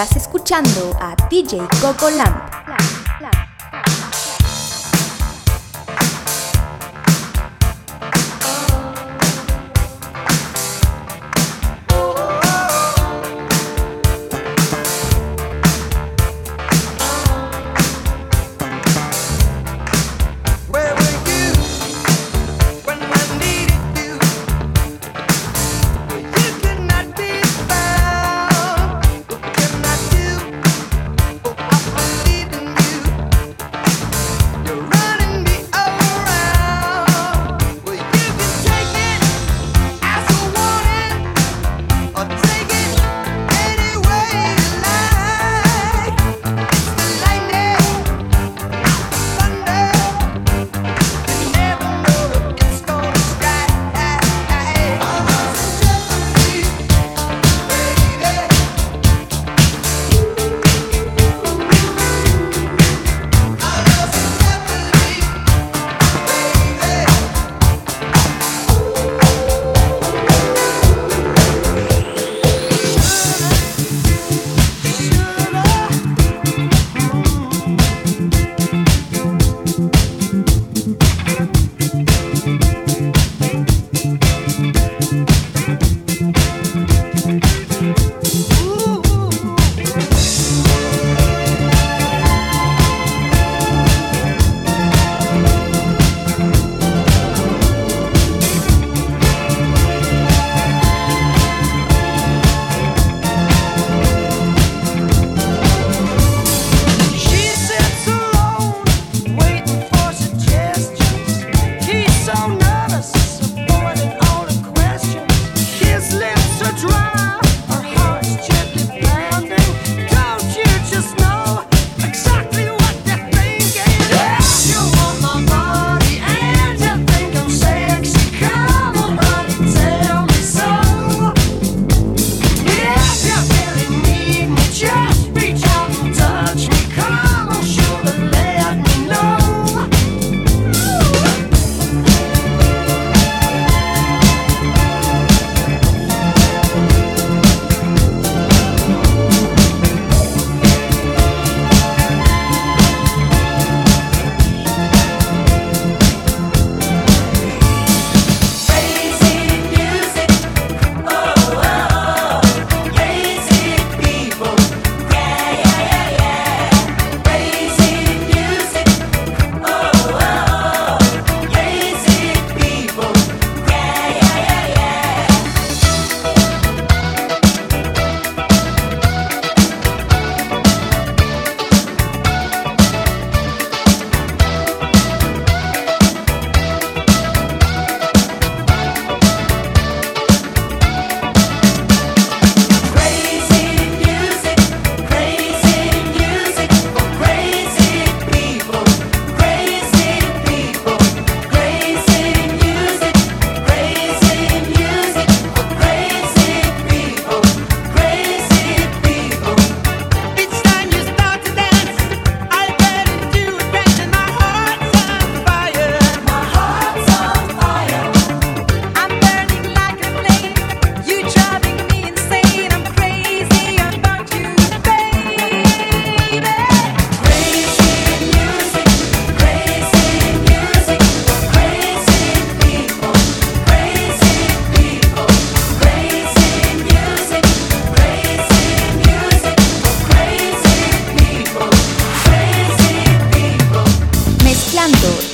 Estás escuchando a DJ Coco.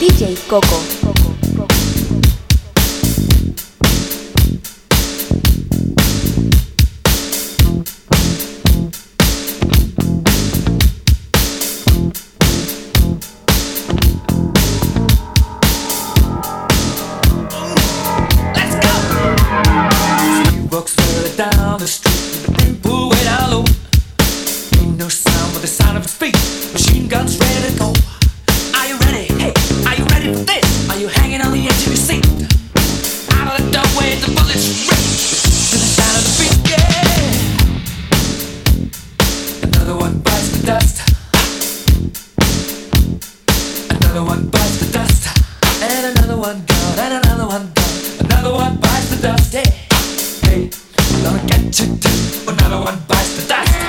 Hey, gonna get you too. Another one bites the dust.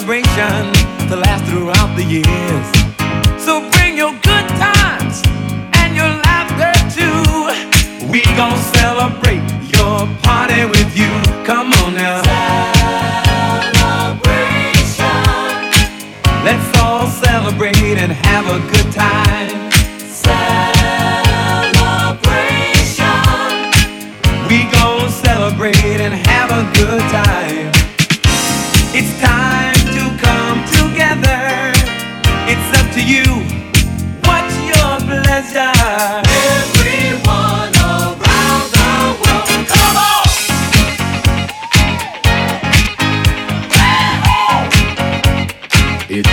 celebration to last throughout the years. So bring your good times and your laughter too. We gon' celebrate your party with you. Come on now. Celebration. Let's all celebrate and have a good time.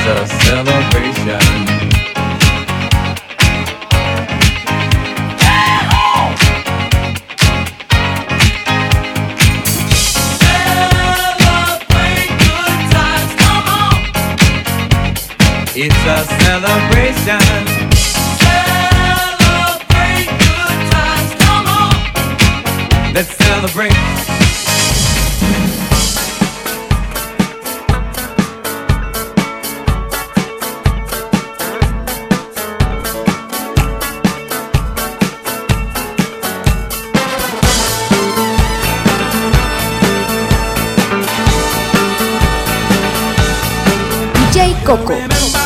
a celebration. It's a celebration. Celebrate good times, come on. Let's celebrate. Koko.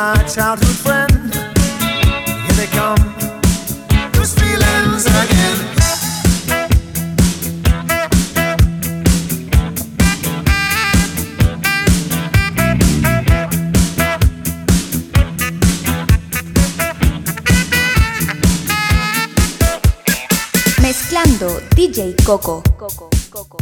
childhood friend. Mezclando DJ Coco. Coco, Coco.